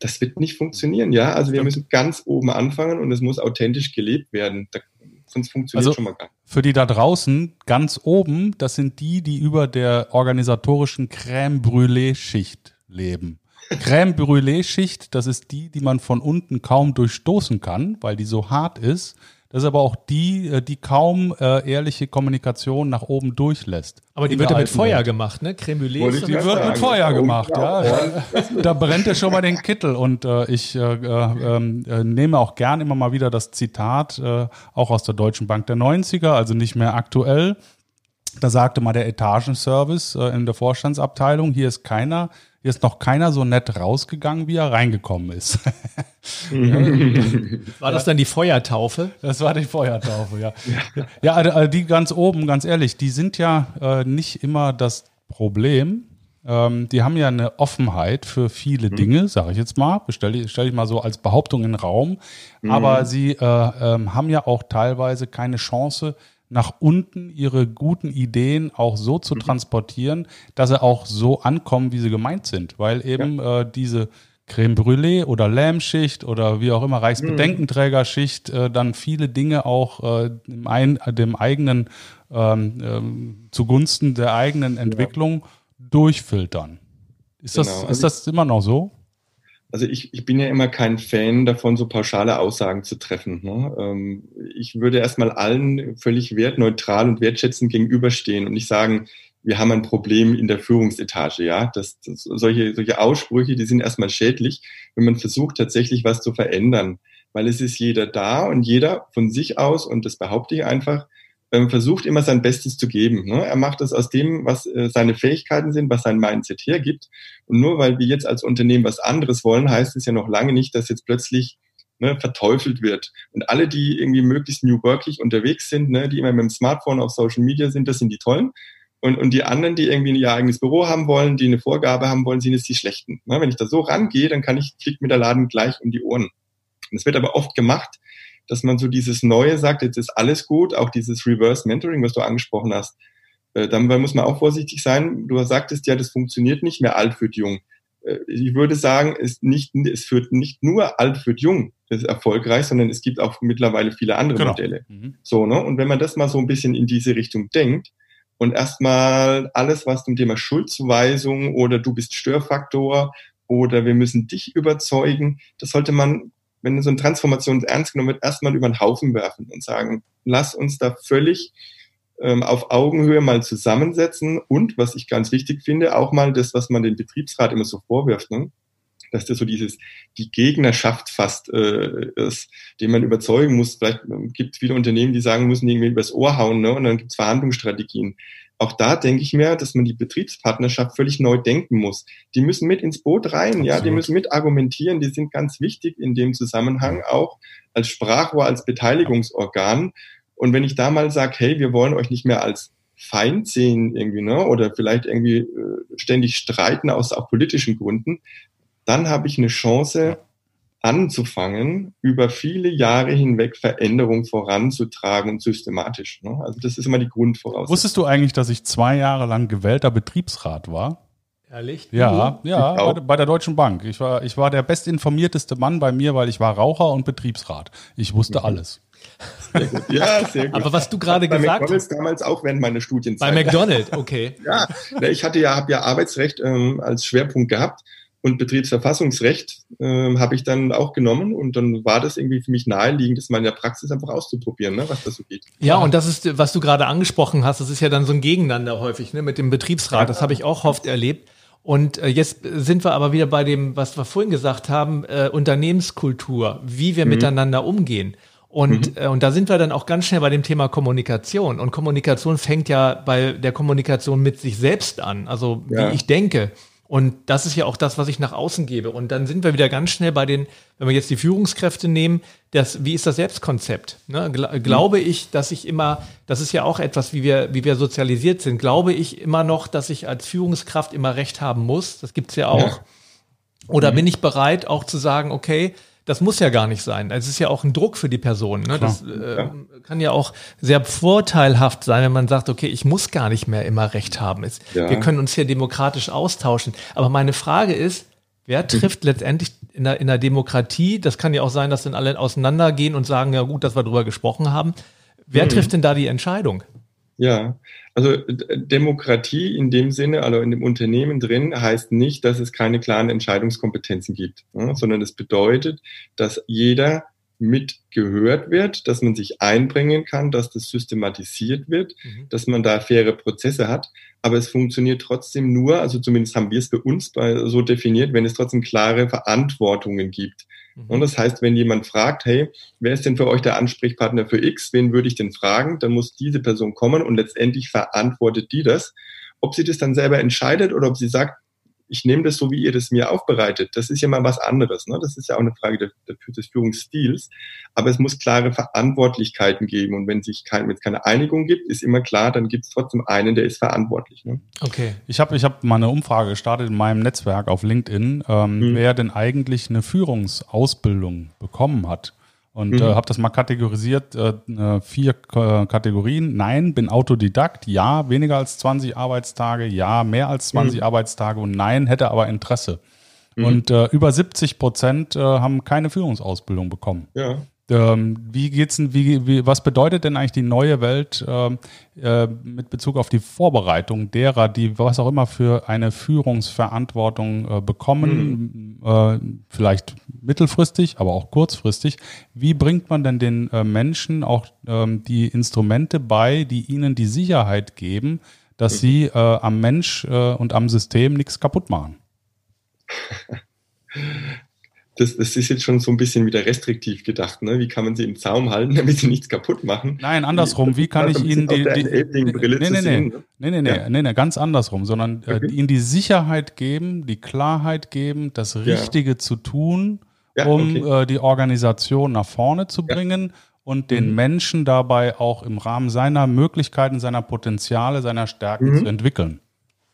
Das wird nicht funktionieren, ja. Also wir müssen ganz oben anfangen und es muss authentisch gelebt werden. Da, sonst funktioniert also, schon mal gar nicht. Für die da draußen, ganz oben, das sind die, die über der organisatorischen Crème Brûlée Schicht leben. Crème Brûlée-Schicht, das ist die, die man von unten kaum durchstoßen kann, weil die so hart ist. Das ist aber auch die, äh, die kaum äh, ehrliche Kommunikation nach oben durchlässt. Aber die wird ja mit Feuer Welt. gemacht, ne? Creme Brûlée. Die wird mit Feuer gemacht, ja. da brennt er schon mal den Kittel. Und äh, ich äh, äh, äh, nehme auch gern immer mal wieder das Zitat, äh, auch aus der Deutschen Bank der 90er, also nicht mehr aktuell. Da sagte mal der Etagenservice äh, in der Vorstandsabteilung, hier ist keiner, hier ist noch keiner so nett rausgegangen, wie er reingekommen ist. war das dann die Feuertaufe? Das war die Feuertaufe, ja. Ja, ja also die ganz oben, ganz ehrlich, die sind ja äh, nicht immer das Problem. Ähm, die haben ja eine Offenheit für viele mhm. Dinge, sage ich jetzt mal, stelle stell ich mal so als Behauptung in den Raum. Mhm. Aber sie äh, äh, haben ja auch teilweise keine Chance, nach unten ihre guten Ideen auch so zu mhm. transportieren, dass sie auch so ankommen, wie sie gemeint sind. Weil eben ja. äh, diese Creme Brûlée oder Lähmschicht oder wie auch immer Reichsbedenkenträgerschicht äh, dann viele Dinge auch äh, dem, ein, dem eigenen ähm, ähm, zugunsten der eigenen Entwicklung ja. durchfiltern. Ist, genau. das, ist das immer noch so? Also ich, ich bin ja immer kein Fan davon, so pauschale Aussagen zu treffen. Ne? Ähm, ich würde erstmal allen völlig wertneutral und wertschätzend gegenüberstehen und nicht sagen, wir haben ein Problem in der Führungsetage. Ja, das, das, solche, solche Aussprüche, die sind erstmal schädlich, wenn man versucht, tatsächlich was zu verändern. Weil es ist jeder da und jeder von sich aus, und das behaupte ich einfach, ähm, versucht immer sein Bestes zu geben. Ne? Er macht das aus dem, was äh, seine Fähigkeiten sind, was sein Mindset hergibt. Und nur weil wir jetzt als Unternehmen was anderes wollen, heißt es ja noch lange nicht, dass jetzt plötzlich ne, verteufelt wird. Und alle, die irgendwie möglichst new workig unterwegs sind, ne, die immer mit dem Smartphone auf Social Media sind, das sind die Tollen. Und, und die anderen, die irgendwie ihr eigenes Büro haben wollen, die eine Vorgabe haben wollen, sind es die Schlechten. Ne? Wenn ich da so rangehe, dann kann ich, fliegt mir der Laden gleich um die Ohren. Es wird aber oft gemacht, dass man so dieses Neue sagt, jetzt ist alles gut, auch dieses Reverse Mentoring, was du angesprochen hast. Äh, dabei muss man auch vorsichtig sein. Du sagtest ja, das funktioniert nicht mehr alt führt jung. Äh, ich würde sagen, es, nicht, es führt nicht nur alt führt jung, das ist erfolgreich, sondern es gibt auch mittlerweile viele andere genau. Modelle. Mhm. So, ne? Und wenn man das mal so ein bisschen in diese Richtung denkt und erstmal alles, was zum Thema Schuldzuweisung oder du bist Störfaktor oder wir müssen dich überzeugen, das sollte man wenn so eine Transformation ernst genommen wird, erstmal über den Haufen werfen und sagen, lass uns da völlig ähm, auf Augenhöhe mal zusammensetzen und, was ich ganz wichtig finde, auch mal das, was man den Betriebsrat immer so vorwirft, ne? dass das so dieses, die Gegnerschaft fast äh, ist, den man überzeugen muss. Vielleicht äh, gibt es viele Unternehmen, die sagen, müssen irgendwie übers Ohr hauen, ne? und dann gibt es Verhandlungsstrategien auch da denke ich mir, dass man die Betriebspartnerschaft völlig neu denken muss. Die müssen mit ins Boot rein, Absolut. ja, die müssen mit argumentieren, die sind ganz wichtig in dem Zusammenhang auch als Sprachrohr, als Beteiligungsorgan. Und wenn ich da mal sage, hey, wir wollen euch nicht mehr als Feind sehen irgendwie, ne, oder vielleicht irgendwie äh, ständig streiten aus auch politischen Gründen, dann habe ich eine Chance, anzufangen, über viele Jahre hinweg Veränderung voranzutragen und systematisch. Ne? Also das ist immer die Grundvoraussetzung. Wusstest du eigentlich, dass ich zwei Jahre lang gewählter Betriebsrat war? Ehrlich? Ja, ja, bei, bei, der Deutschen Bank. Ich war, ich war der bestinformierteste Mann bei mir, weil ich war Raucher und Betriebsrat. Ich wusste mhm. alles. Sehr gut. Ja, sehr gut. Aber was du gerade gesagt hast. Bei McDonalds damals auch während meiner Studienzeit. Bei McDonalds, okay. ja, ich hatte ja, habe ja Arbeitsrecht ähm, als Schwerpunkt gehabt und Betriebsverfassungsrecht äh, habe ich dann auch genommen und dann war das irgendwie für mich naheliegend, das mal in der Praxis einfach auszuprobieren, ne, was das so geht. Ja, und das ist, was du gerade angesprochen hast, das ist ja dann so ein Gegeneinander häufig ne, mit dem Betriebsrat. Das habe ich auch oft erlebt. Und äh, jetzt sind wir aber wieder bei dem, was wir vorhin gesagt haben, äh, Unternehmenskultur, wie wir mhm. miteinander umgehen. Und, mhm. äh, und da sind wir dann auch ganz schnell bei dem Thema Kommunikation. Und Kommunikation fängt ja bei der Kommunikation mit sich selbst an, also ja. wie ich denke. Und das ist ja auch das, was ich nach außen gebe. Und dann sind wir wieder ganz schnell bei den, wenn wir jetzt die Führungskräfte nehmen, das, wie ist das Selbstkonzept? Ne? Glaube mhm. ich, dass ich immer, das ist ja auch etwas, wie wir, wie wir sozialisiert sind, glaube ich immer noch, dass ich als Führungskraft immer Recht haben muss? Das gibt's ja auch. Ja. Oder mhm. bin ich bereit, auch zu sagen, okay, das muss ja gar nicht sein. Es ist ja auch ein Druck für die Person. Ne? Das äh, kann ja auch sehr vorteilhaft sein, wenn man sagt, okay, ich muss gar nicht mehr immer Recht haben. Es, ja. Wir können uns hier demokratisch austauschen. Aber meine Frage ist, wer trifft letztendlich in der, in der Demokratie, das kann ja auch sein, dass dann alle auseinandergehen und sagen, ja gut, dass wir drüber gesprochen haben. Wer mhm. trifft denn da die Entscheidung? Ja, also Demokratie in dem Sinne, also in dem Unternehmen drin, heißt nicht, dass es keine klaren Entscheidungskompetenzen gibt, ja, sondern es bedeutet, dass jeder mitgehört wird, dass man sich einbringen kann, dass das systematisiert wird, mhm. dass man da faire Prozesse hat. Aber es funktioniert trotzdem nur, also zumindest haben wir es für uns bei, so definiert, wenn es trotzdem klare Verantwortungen gibt. Mhm. Und das heißt, wenn jemand fragt, hey, wer ist denn für euch der Ansprechpartner für X? Wen würde ich denn fragen? Dann muss diese Person kommen und letztendlich verantwortet die das. Ob sie das dann selber entscheidet oder ob sie sagt, ich nehme das so, wie ihr das mir aufbereitet. Das ist ja mal was anderes. Ne? Das ist ja auch eine Frage des, des Führungsstils. Aber es muss klare Verantwortlichkeiten geben. Und wenn sich kein, wenn es keine Einigung gibt, ist immer klar, dann gibt es trotzdem einen, der ist verantwortlich. Ne? Okay. Ich habe ich hab mal eine Umfrage gestartet in meinem Netzwerk auf LinkedIn, ähm, hm. wer denn eigentlich eine Führungsausbildung bekommen hat. Und mhm. äh, habe das mal kategorisiert, äh, äh vier K Kategorien. Nein, bin Autodidakt. Ja, weniger als 20 Arbeitstage. Ja, mehr als 20 mhm. Arbeitstage. Und nein, hätte aber Interesse. Mhm. Und äh, über 70 Prozent äh, haben keine Führungsausbildung bekommen. Ja. Ähm, wie geht's denn, wie, wie, was bedeutet denn eigentlich die neue Welt ähm, äh, mit Bezug auf die Vorbereitung derer, die was auch immer für eine Führungsverantwortung äh, bekommen, mhm. äh, vielleicht mittelfristig, aber auch kurzfristig? Wie bringt man denn den äh, Menschen auch ähm, die Instrumente bei, die ihnen die Sicherheit geben, dass mhm. sie äh, am Mensch äh, und am System nichts kaputt machen? das, das ist jetzt schon so ein bisschen wieder restriktiv gedacht. Ne? Wie kann man sie im Zaum halten, damit sie nichts kaputt machen? Nein, andersrum. Wie kann ich ihnen die, die, die nee, nee, nee, sehen, ne? nee, nee, nee, ja. nee, nee, ganz andersrum, sondern äh, okay. ihnen die Sicherheit geben, die Klarheit geben, das Richtige ja. zu tun, ja, um okay. äh, die Organisation nach vorne zu bringen und den mhm. Menschen dabei auch im Rahmen seiner Möglichkeiten, seiner Potenziale, seiner Stärken mhm. zu entwickeln.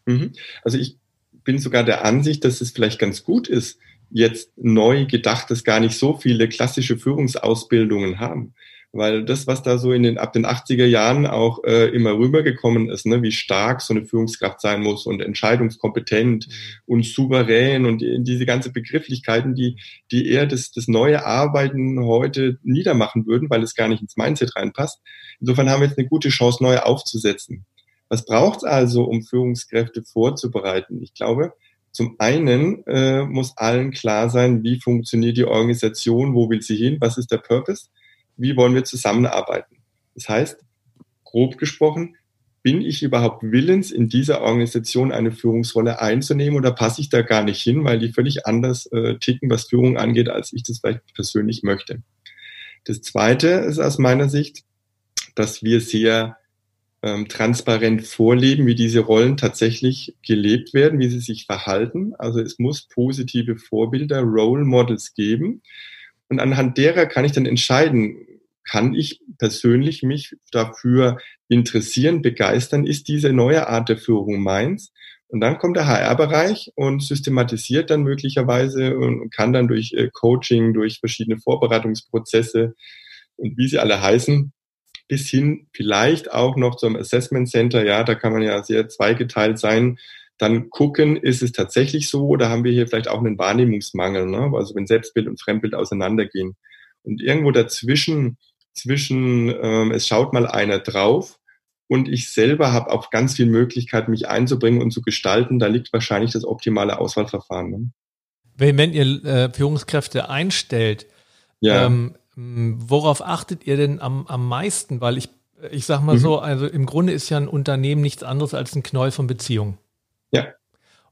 Mhm. Also ich bin sogar der Ansicht, dass es vielleicht ganz gut ist, jetzt neu gedacht, dass gar nicht so viele klassische Führungsausbildungen haben. Weil das, was da so in den, ab den 80er Jahren auch äh, immer rübergekommen ist, ne, wie stark so eine Führungskraft sein muss und entscheidungskompetent mhm. und souverän und die, diese ganze Begrifflichkeiten, die, die eher das, das neue Arbeiten heute niedermachen würden, weil es gar nicht ins Mindset reinpasst. Insofern haben wir jetzt eine gute Chance, neu aufzusetzen. Was braucht es also, um Führungskräfte vorzubereiten? Ich glaube, zum einen äh, muss allen klar sein, wie funktioniert die Organisation, wo will sie hin, was ist der Purpose, wie wollen wir zusammenarbeiten. Das heißt, grob gesprochen, bin ich überhaupt willens, in dieser Organisation eine Führungsrolle einzunehmen oder passe ich da gar nicht hin, weil die völlig anders äh, ticken, was Führung angeht, als ich das vielleicht persönlich möchte. Das Zweite ist aus meiner Sicht, dass wir sehr ähm, transparent vorleben, wie diese Rollen tatsächlich gelebt werden, wie sie sich verhalten. Also es muss positive Vorbilder, Role Models geben. Und anhand derer kann ich dann entscheiden, kann ich persönlich mich dafür interessieren, begeistern, ist diese neue Art der Führung meins? Und dann kommt der HR-Bereich und systematisiert dann möglicherweise und kann dann durch äh, Coaching, durch verschiedene Vorbereitungsprozesse und wie sie alle heißen, bis hin vielleicht auch noch zum Assessment Center. Ja, da kann man ja sehr zweigeteilt sein. Dann gucken, ist es tatsächlich so oder haben wir hier vielleicht auch einen Wahrnehmungsmangel, ne? also wenn Selbstbild und Fremdbild auseinandergehen. Und irgendwo dazwischen, zwischen ähm, es schaut mal einer drauf und ich selber habe auch ganz viel Möglichkeit, mich einzubringen und zu gestalten, da liegt wahrscheinlich das optimale Auswahlverfahren. Ne? Wenn, wenn ihr äh, Führungskräfte einstellt, ja. ähm, hm, worauf achtet ihr denn am, am meisten? Weil ich, ich sag mal mhm. so, also im Grunde ist ja ein Unternehmen nichts anderes als ein Knäuel von Beziehungen. Ja.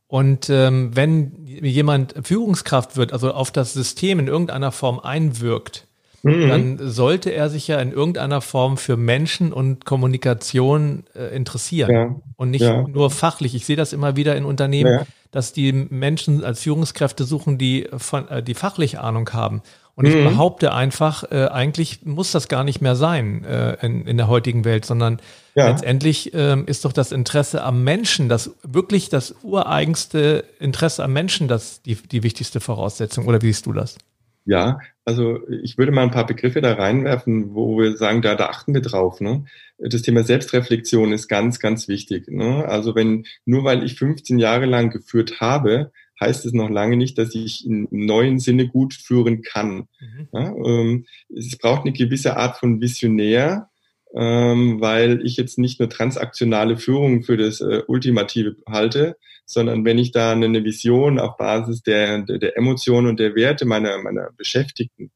Und ähm, wenn jemand Führungskraft wird, also auf das System in irgendeiner Form einwirkt, mhm. dann sollte er sich ja in irgendeiner Form für Menschen und Kommunikation äh, interessieren ja. und nicht ja. nur fachlich. Ich sehe das immer wieder in Unternehmen, ja. dass die Menschen als Führungskräfte suchen, die von, äh, die fachlich Ahnung haben. Und ich mhm. behaupte einfach, äh, eigentlich muss das gar nicht mehr sein äh, in, in der heutigen Welt, sondern ja. letztendlich äh, ist doch das Interesse am Menschen, das wirklich das ureigenste Interesse am Menschen, das die, die wichtigste Voraussetzung. Oder wie siehst du das? Ja, also ich würde mal ein paar Begriffe da reinwerfen, wo wir sagen, da, da achten wir drauf. Ne? Das Thema Selbstreflexion ist ganz, ganz wichtig. Ne? Also wenn nur weil ich 15 Jahre lang geführt habe, heißt es noch lange nicht, dass ich im neuen Sinne gut führen kann. Mhm. Ja, ähm, es braucht eine gewisse Art von Visionär, ähm, weil ich jetzt nicht nur transaktionale Führung für das äh, Ultimative halte, sondern wenn ich da eine Vision auf Basis der, der, der Emotionen und der Werte meiner, meiner Beschäftigten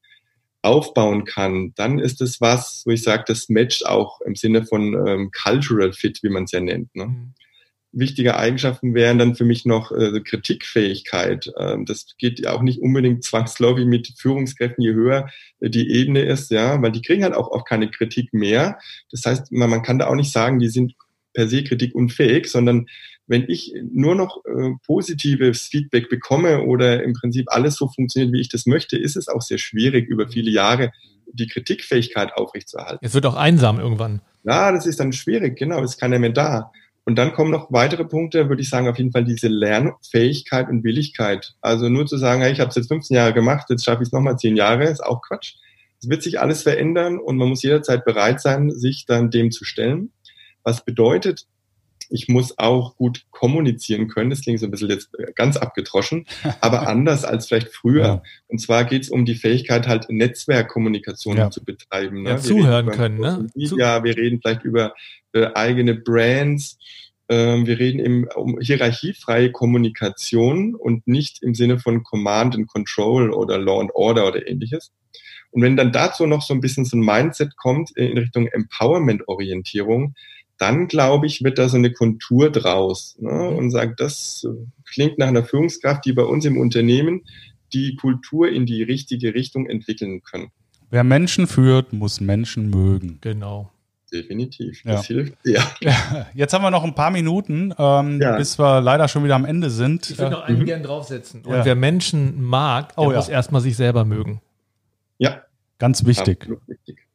aufbauen kann, dann ist es was, wo ich sage, das matcht auch im Sinne von ähm, Cultural Fit, wie man es ja nennt. Ne? Mhm. Wichtige Eigenschaften wären dann für mich noch äh, Kritikfähigkeit. Ähm, das geht ja auch nicht unbedingt zwangsläufig mit Führungskräften, je höher äh, die Ebene ist, ja, weil die kriegen halt auch, auch keine Kritik mehr. Das heißt, man, man kann da auch nicht sagen, die sind per se kritikunfähig, sondern wenn ich nur noch äh, positives Feedback bekomme oder im Prinzip alles so funktioniert, wie ich das möchte, ist es auch sehr schwierig, über viele Jahre die Kritikfähigkeit aufrechtzuerhalten. Es wird auch einsam irgendwann. Ja, das ist dann schwierig, genau, ist keiner mehr da. Und dann kommen noch weitere Punkte, würde ich sagen, auf jeden Fall diese Lernfähigkeit und Willigkeit. Also nur zu sagen, hey, ich habe es jetzt 15 Jahre gemacht, jetzt schaffe ich es nochmal 10 Jahre, ist auch Quatsch. Es wird sich alles verändern und man muss jederzeit bereit sein, sich dann dem zu stellen. Was bedeutet, ich muss auch gut kommunizieren können. Das klingt so ein bisschen jetzt ganz abgetroschen, aber anders als vielleicht früher. Ja. Und zwar geht es um die Fähigkeit, halt Netzwerkkommunikation ja. zu betreiben. Ne? Ja, zuhören können. Ne? Ja, wir reden vielleicht über äh, eigene Brands. Ähm, wir reden eben um hierarchiefreie Kommunikation und nicht im Sinne von Command and Control oder Law and Order oder ähnliches. Und wenn dann dazu noch so ein bisschen so ein Mindset kommt in Richtung Empowerment-Orientierung, dann glaube ich, wird da so eine Kontur draus ne, mhm. und sagt, das klingt nach einer Führungskraft, die bei uns im Unternehmen die Kultur in die richtige Richtung entwickeln können. Wer Menschen führt, muss Menschen mögen. Genau. Definitiv. Das ja. hilft. Ja. Jetzt haben wir noch ein paar Minuten, ähm, ja. bis wir leider schon wieder am Ende sind. Ich würde noch einen mhm. gern draufsetzen. Und wer Menschen mag, der oh, muss erstmal sich selber mögen. Ja. Ganz wichtig.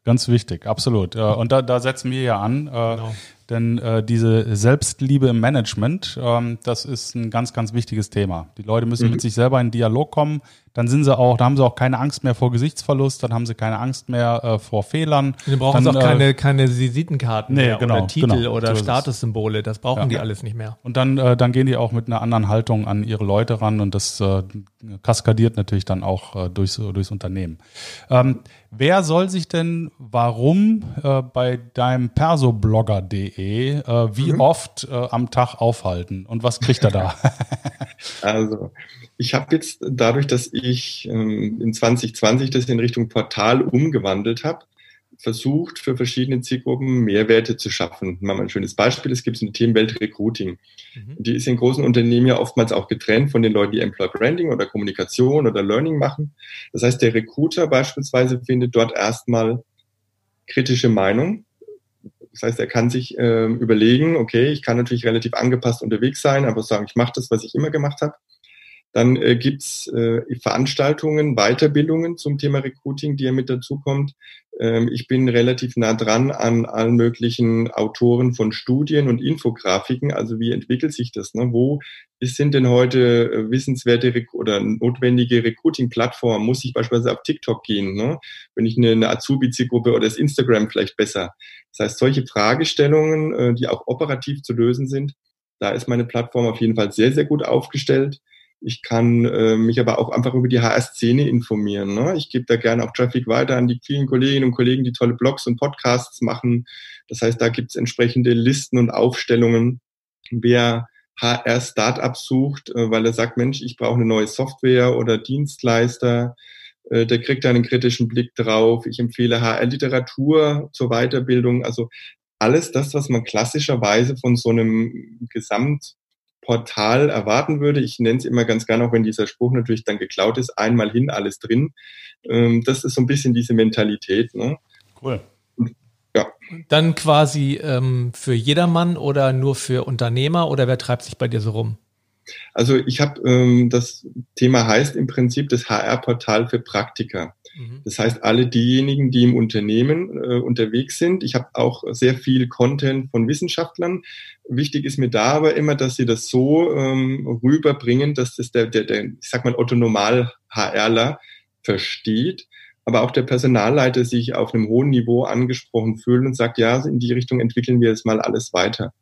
Ganz wichtig, absolut. Und da, da setzen wir ja an. Äh, genau. Denn äh, diese Selbstliebe im Management, ähm, das ist ein ganz, ganz wichtiges Thema. Die Leute müssen mhm. mit sich selber in Dialog kommen. Dann sind sie auch, da haben sie auch keine Angst mehr vor Gesichtsverlust, dann haben sie keine Angst mehr äh, vor Fehlern. Dann brauchen dann, sie auch äh, keine, keine Visitenkarten nee, mehr genau, oder Titel genau, oder so Statussymbole. Das brauchen ja. die alles nicht mehr. Und dann, äh, dann gehen die auch mit einer anderen Haltung an ihre Leute ran und das äh, kaskadiert natürlich dann auch äh, durchs, durchs Unternehmen. Ähm, wer soll sich denn warum äh, bei deinem persoblogger.de äh, wie mhm. oft äh, am Tag aufhalten und was kriegt er da? also, ich habe jetzt dadurch, dass ich ähm, in 2020 das in Richtung Portal umgewandelt habe, versucht, für verschiedene Zielgruppen Mehrwerte zu schaffen. Mal ein schönes Beispiel, es gibt eine Themenwelt Recruiting. Mhm. Die ist in großen Unternehmen ja oftmals auch getrennt von den Leuten, die Employer Branding oder Kommunikation oder Learning machen. Das heißt, der Recruiter beispielsweise findet dort erstmal kritische Meinung das heißt, er kann sich äh, überlegen, okay, ich kann natürlich relativ angepasst unterwegs sein, aber sagen, ich mache das, was ich immer gemacht habe. Dann äh, gibt's äh, Veranstaltungen, Weiterbildungen zum Thema Recruiting, die ja mit dazu kommt. Ähm, ich bin relativ nah dran an allen möglichen Autoren von Studien und Infografiken. Also wie entwickelt sich das? Ne? Wo sind denn heute äh, wissenswerte oder notwendige Recruiting-Plattformen? Muss ich beispielsweise auf TikTok gehen? Ne? Wenn ich eine, eine Azubi-Zielgruppe oder das Instagram vielleicht besser? Das heißt, solche Fragestellungen, äh, die auch operativ zu lösen sind, da ist meine Plattform auf jeden Fall sehr, sehr gut aufgestellt. Ich kann äh, mich aber auch einfach über die HR-Szene informieren. Ne? Ich gebe da gerne auch Traffic weiter an die vielen Kolleginnen und Kollegen, die tolle Blogs und Podcasts machen. Das heißt, da gibt es entsprechende Listen und Aufstellungen, wer HR-Startups sucht, äh, weil er sagt, Mensch, ich brauche eine neue Software oder Dienstleister. Äh, der kriegt da einen kritischen Blick drauf. Ich empfehle HR-Literatur zur Weiterbildung. Also alles das, was man klassischerweise von so einem Gesamt Portal erwarten würde. Ich nenne es immer ganz gerne, auch wenn dieser Spruch natürlich dann geklaut ist, einmal hin, alles drin. Ähm, das ist so ein bisschen diese Mentalität. Ne? Cool. Ja. Dann quasi ähm, für jedermann oder nur für Unternehmer oder wer treibt sich bei dir so rum? Also ich habe, ähm, das Thema heißt im Prinzip das HR-Portal für Praktiker. Mhm. Das heißt, alle diejenigen, die im Unternehmen äh, unterwegs sind. Ich habe auch sehr viel Content von Wissenschaftlern. Wichtig ist mir da aber immer, dass sie das so ähm, rüberbringen, dass das der, der, der, ich sag mal, Otto Normal HRler versteht, aber auch der Personalleiter sich auf einem hohen Niveau angesprochen fühlt und sagt, ja, in die Richtung entwickeln wir jetzt mal alles weiter.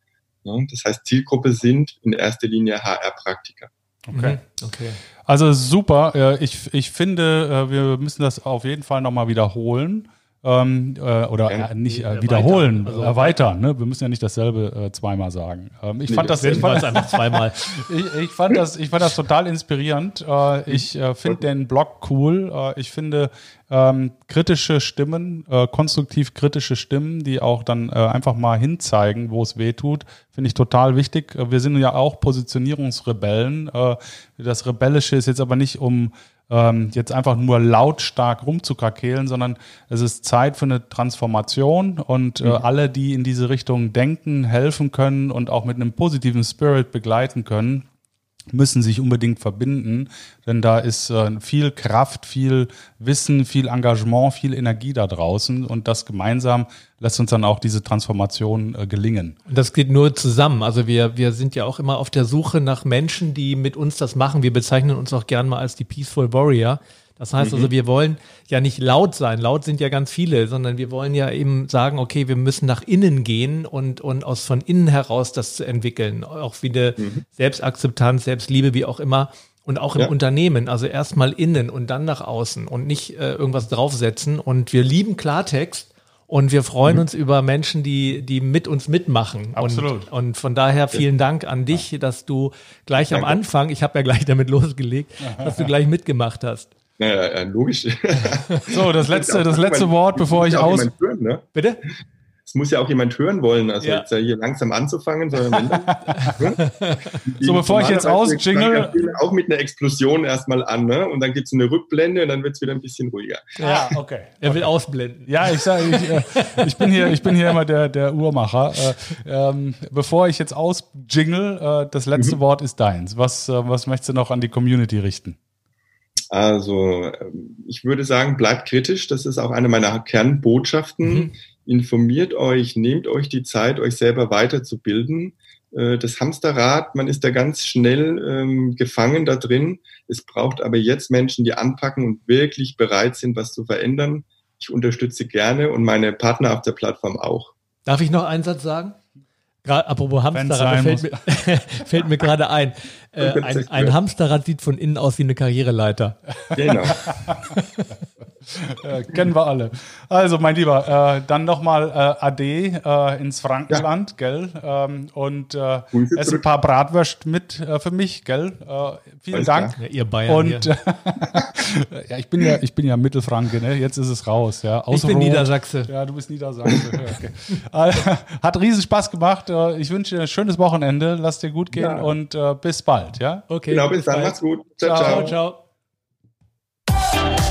Das heißt, Zielgruppe sind in erster Linie HR-Praktiker. Okay. Mhm. okay. Also super. Ich, ich finde, äh, wir müssen das auf jeden Fall nochmal wiederholen. Ähm, äh, oder äh, nicht äh, wiederholen, also erweitern. Ne? Wir müssen ja nicht dasselbe äh, zweimal sagen. Ähm, ich, nee, fand das, ich, fand, einfach zweimal. ich, ich, fand das, ich fand das total inspirierend. Äh, ich äh, finde den Blog cool. ich finde ähm, kritische Stimmen, konstruktiv kritische Stimmen, die auch dann einfach mal hinzeigen, wo es weh tut, finde ich total wichtig. Wir sind ja auch Positionierungsrebellen. das Rebellische ist jetzt aber nicht um ähm, jetzt einfach nur lautstark rumzukrakehlen, sondern es ist Zeit für eine Transformation und äh, mhm. alle, die in diese Richtung denken, helfen können und auch mit einem positiven Spirit begleiten können, müssen sich unbedingt verbinden, denn da ist äh, viel Kraft, viel Wissen, viel Engagement, viel Energie da draußen und das gemeinsam lässt uns dann auch diese Transformation äh, gelingen. Und das geht nur zusammen. Also wir, wir sind ja auch immer auf der Suche nach Menschen, die mit uns das machen. Wir bezeichnen uns auch gern mal als die Peaceful Warrior. Das heißt mhm. also, wir wollen ja nicht laut sein. Laut sind ja ganz viele, sondern wir wollen ja eben sagen, okay, wir müssen nach innen gehen und, und aus von innen heraus das zu entwickeln. Auch wie eine mhm. Selbstakzeptanz, Selbstliebe, wie auch immer. Und auch im ja. Unternehmen, also erstmal innen und dann nach außen und nicht äh, irgendwas draufsetzen. Und wir lieben Klartext und wir freuen mhm. uns über Menschen, die, die mit uns mitmachen. Absolut. Und, und von daher vielen Dank an dich, dass du gleich Danke. am Anfang, ich habe ja gleich damit losgelegt, dass du gleich mitgemacht hast. Naja, logisch. So, das letzte, das letzte Wort, bevor ich aus. Hören, ne? Bitte? Es muss ja auch jemand hören wollen, also ja. jetzt hier langsam anzufangen, sondern dann, So, bevor ich jetzt ausjingle. Auch mit einer Explosion erstmal an, ne? Und dann gibt es eine Rückblende und dann wird es wieder ein bisschen ruhiger. Ja, okay. Er will ausblenden. Ja, ich sage, ich, äh, ich, bin hier, ich bin hier immer der, der Uhrmacher. Äh, ähm, bevor ich jetzt ausjingle, äh, das letzte mhm. Wort ist deins. Was, äh, was möchtest du noch an die Community richten? Also ähm, ich würde sagen, bleibt kritisch. Das ist auch eine meiner Kernbotschaften. Mhm. Informiert euch, nehmt euch die Zeit, euch selber weiterzubilden. Äh, das Hamsterrad, man ist da ganz schnell ähm, gefangen da drin. Es braucht aber jetzt Menschen, die anpacken und wirklich bereit sind, was zu verändern. Ich unterstütze gerne und meine Partner auf der Plattform auch. Darf ich noch einen Satz sagen? Gerade, apropos Hamsterrad, fällt mir, fällt mir gerade ein. Äh, ein. Ein Hamsterrad sieht von innen aus wie eine Karriereleiter. Genau. äh, kennen wir alle. Also, mein Lieber, äh, dann nochmal äh, Ade äh, ins Frankenland, ja. gell? Ähm, und äh, ess ein paar Bratwürst mit äh, für mich, gell? Äh, vielen Alles Dank. Ja, ihr Bayern und ja, ich bin ja, ich bin ja Mittelfranke, ne? Jetzt ist es raus, ja. Aus ich bin Niedersachse. Ja, du bist Niedersachse. okay. Hat riesen Spaß gemacht. Ich wünsche dir ein schönes Wochenende. Lass dir gut gehen ja. und bis bald, ja? Okay. Genau, bis, bis dann. Macht's gut. ciao. ciao. ciao. ciao.